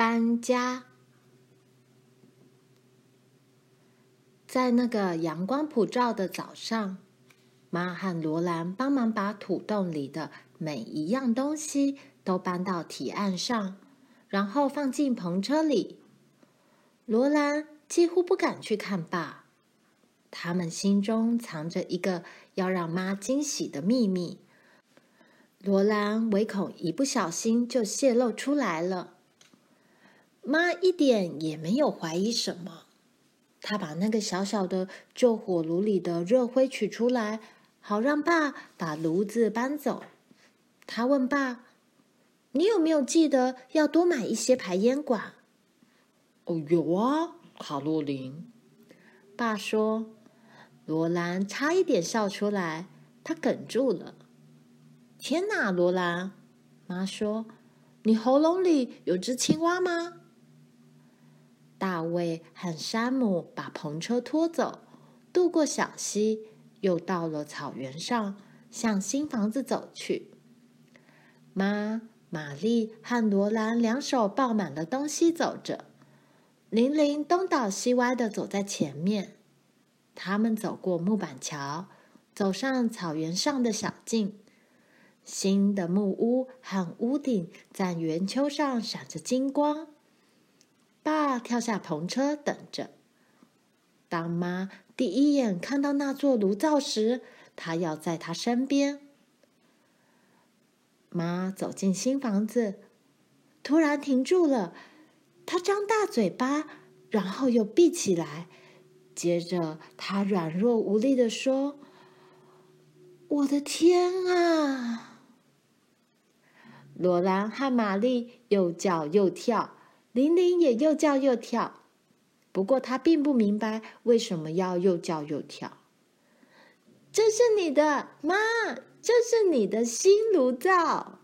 搬家。在那个阳光普照的早上，妈和罗兰帮忙把土洞里的每一样东西都搬到提案上，然后放进篷车里。罗兰几乎不敢去看爸，他们心中藏着一个要让妈惊喜的秘密。罗兰唯恐一不小心就泄露出来了。妈一点也没有怀疑什么，她把那个小小的旧火炉里的热灰取出来，好让爸把炉子搬走。她问爸：“你有没有记得要多买一些排烟管？”“哦，有啊，卡洛琳。”爸说。罗兰差一点笑出来，他哽住了。“天哪，罗兰！”妈说，“你喉咙里有只青蛙吗？”大卫和山姆把篷车拖走，渡过小溪，又到了草原上，向新房子走去。妈、玛丽和罗兰两手抱满了东西走着，玲玲东倒西歪地走在前面。他们走过木板桥，走上草原上的小径。新的木屋和屋顶在圆丘上闪着金光。爸跳下篷车，等着。当妈第一眼看到那座炉灶时，她要在他身边。妈走进新房子，突然停住了。她张大嘴巴，然后又闭起来。接着，她软弱无力地说：“我的天啊！”罗兰和玛丽又叫又跳。玲玲也又叫又跳，不过她并不明白为什么要又叫又跳。这是你的妈，这是你的新炉灶！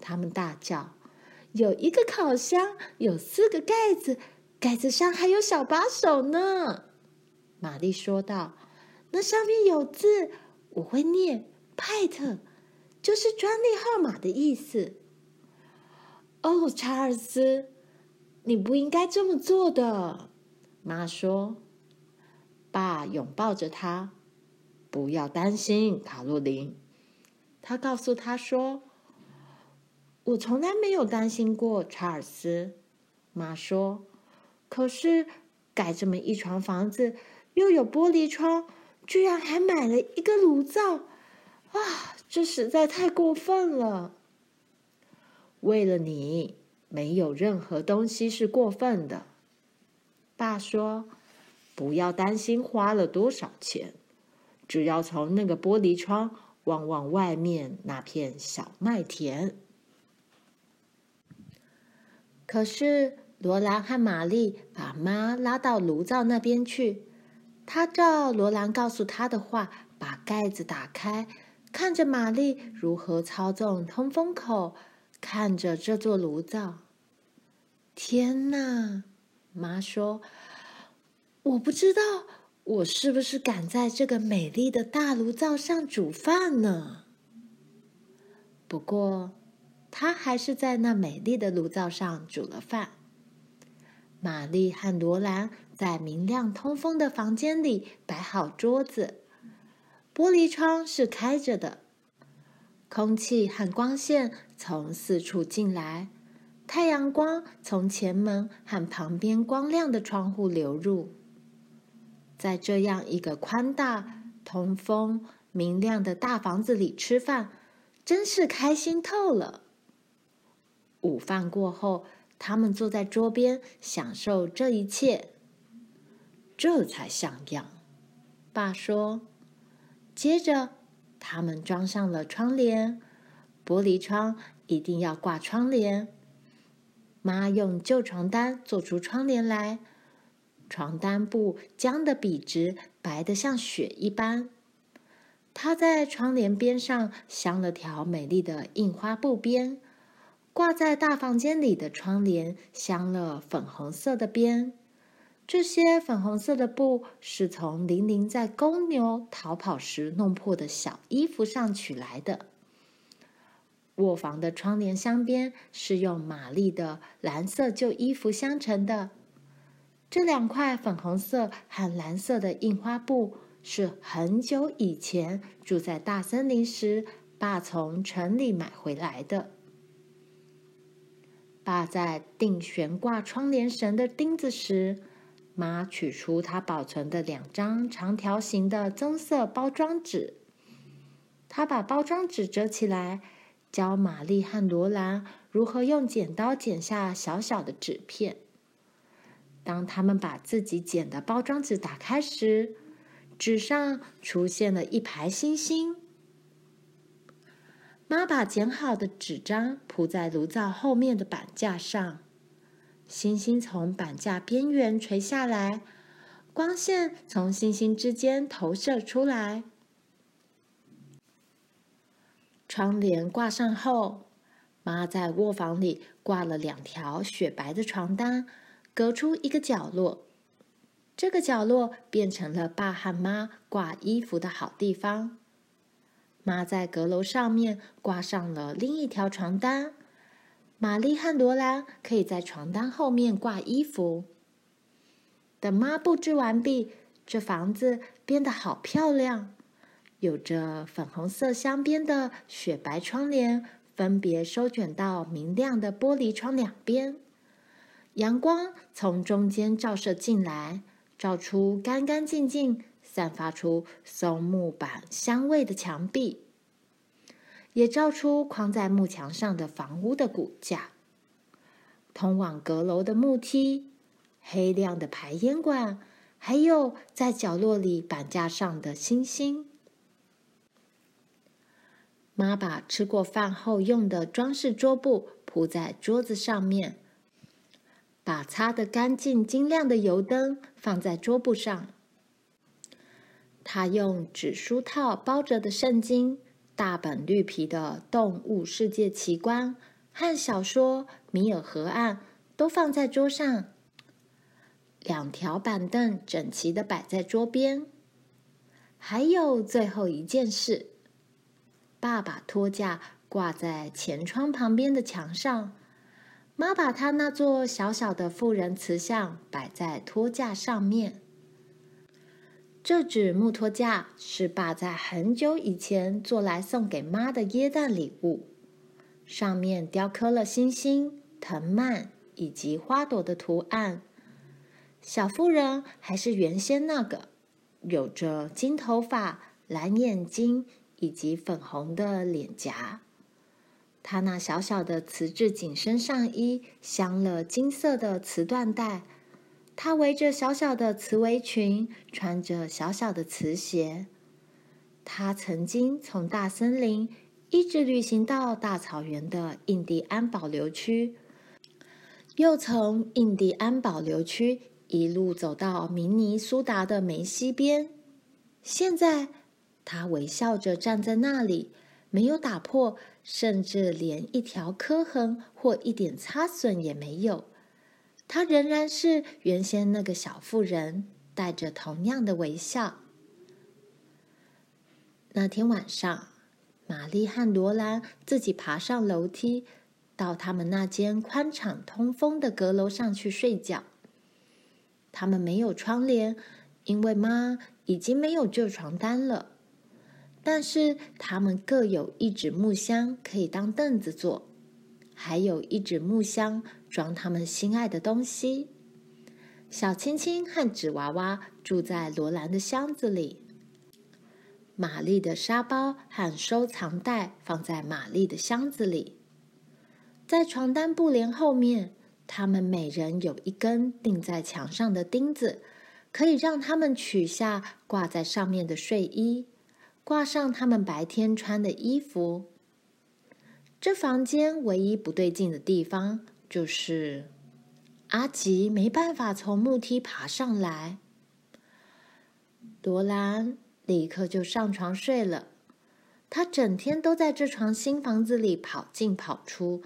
他们大叫。有一个烤箱，有四个盖子，盖子上还有小把手呢。玛丽说道：“那上面有字，我会念，派特，就是专利号码的意思。”哦，查尔斯。你不应该这么做的，妈说。爸拥抱着他，不要担心，卡洛琳。他告诉他说：“我从来没有担心过，查尔斯。”妈说：“可是盖这么一幢房子，又有玻璃窗，居然还买了一个炉灶，啊，这实在太过分了。”为了你。没有任何东西是过分的，爸说：“不要担心花了多少钱，只要从那个玻璃窗望望外面那片小麦田。”可是罗兰和玛丽把妈拉到炉灶那边去，他照罗兰告诉他的话，把盖子打开，看着玛丽如何操纵通风口。看着这座炉灶，天哪！妈说：“我不知道我是不是敢在这个美丽的大炉灶上煮饭呢？”不过，她还是在那美丽的炉灶上煮了饭。玛丽和罗兰在明亮通风的房间里摆好桌子，玻璃窗是开着的。空气和光线从四处进来，太阳光从前门和旁边光亮的窗户流入。在这样一个宽大、通风、明亮的大房子里吃饭，真是开心透了。午饭过后，他们坐在桌边享受这一切，这才像样。爸说，接着。他们装上了窗帘，玻璃窗一定要挂窗帘。妈用旧床单做出窗帘来，床单布僵得笔直，白得像雪一般。她在窗帘边上镶了条美丽的印花布边，挂在大房间里的窗帘镶了粉红色的边。这些粉红色的布是从玲玲在公牛逃跑时弄破的小衣服上取来的。卧房的窗帘镶边是用玛丽的蓝色旧衣服镶成的。这两块粉红色和蓝色的印花布是很久以前住在大森林时，爸从城里买回来的。爸在钉悬挂窗帘绳的钉子时，妈取出他保存的两张长条形的棕色包装纸。他把包装纸折起来。教玛丽和罗兰如何用剪刀剪下小小的纸片。当他们把自己剪的包装纸打开时，纸上出现了一排星星。妈把剪好的纸张铺在炉灶后面的板架上，星星从板架边缘垂下来，光线从星星之间投射出来。窗帘挂上后，妈在卧房里挂了两条雪白的床单，隔出一个角落。这个角落变成了爸和妈挂衣服的好地方。妈在阁楼上面挂上了另一条床单，玛丽和罗兰可以在床单后面挂衣服。等妈布置完毕，这房子变得好漂亮。有着粉红色镶边的雪白窗帘，分别收卷到明亮的玻璃窗两边。阳光从中间照射进来，照出干干净净、散发出松木板香味的墙壁，也照出框在木墙上的房屋的骨架。通往阁楼的木梯、黑亮的排烟管，还有在角落里板架上的星星。妈把吃过饭后用的装饰桌布铺在桌子上面，把擦得干净、晶亮的油灯放在桌布上。她用纸书套包着的圣经、大本绿皮的《动物世界奇观》和小说《米尔河岸》都放在桌上。两条板凳整齐地摆在桌边。还有最后一件事。爸把托架挂在前窗旁边的墙上，妈把她那座小小的妇人瓷像摆在托架上面。这只木托架是爸在很久以前做来送给妈的耶诞礼物，上面雕刻了星星、藤蔓以及花朵的图案。小妇人还是原先那个，有着金头发、蓝眼睛。以及粉红的脸颊，她那小小的瓷质紧身上衣镶了金色的瓷缎带，她围着小小的瓷围裙，穿着小小的瓷鞋。她曾经从大森林一直旅行到大草原的印第安保留区，又从印第安保留区一路走到明尼苏达的梅西边，现在。他微笑着站在那里，没有打破，甚至连一条磕痕或一点擦损也没有。他仍然是原先那个小妇人，带着同样的微笑。那天晚上，玛丽和罗兰自己爬上楼梯，到他们那间宽敞通风的阁楼上去睡觉。他们没有窗帘，因为妈已经没有旧床单了。但是他们各有一纸木箱可以当凳子坐，还有一纸木箱装他们心爱的东西。小青青和纸娃娃住在罗兰的箱子里，玛丽的沙包和收藏袋放在玛丽的箱子里。在床单布帘后面，他们每人有一根钉在墙上的钉子，可以让他们取下挂在上面的睡衣。挂上他们白天穿的衣服。这房间唯一不对劲的地方就是阿吉没办法从木梯爬上来。罗兰立刻就上床睡了。他整天都在这床新房子里跑进跑出，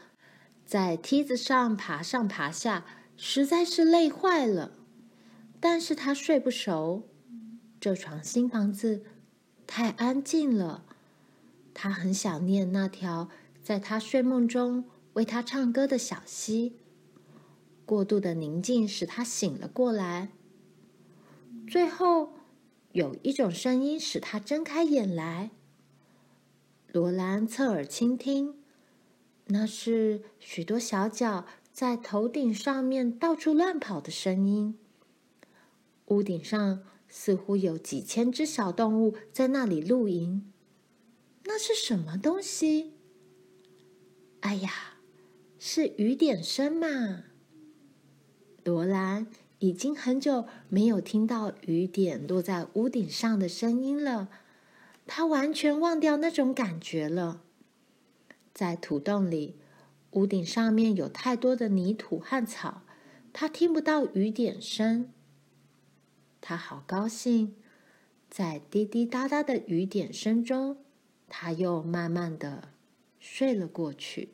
在梯子上爬上爬下，实在是累坏了。但是他睡不熟。这床新房子。太安静了，他很想念那条在他睡梦中为他唱歌的小溪。过度的宁静使他醒了过来。最后，有一种声音使他睁开眼来。罗兰侧耳倾听，那是许多小脚在头顶上面到处乱跑的声音。屋顶上似乎有几千只小动物在那里露营。那是什么东西？哎呀，是雨点声嘛！罗兰已经很久没有听到雨点落在屋顶上的声音了，他完全忘掉那种感觉了。在土洞里，屋顶上面有太多的泥土和草，他听不到雨点声。他好高兴，在滴滴答答的雨点声中，他又慢慢的睡了过去。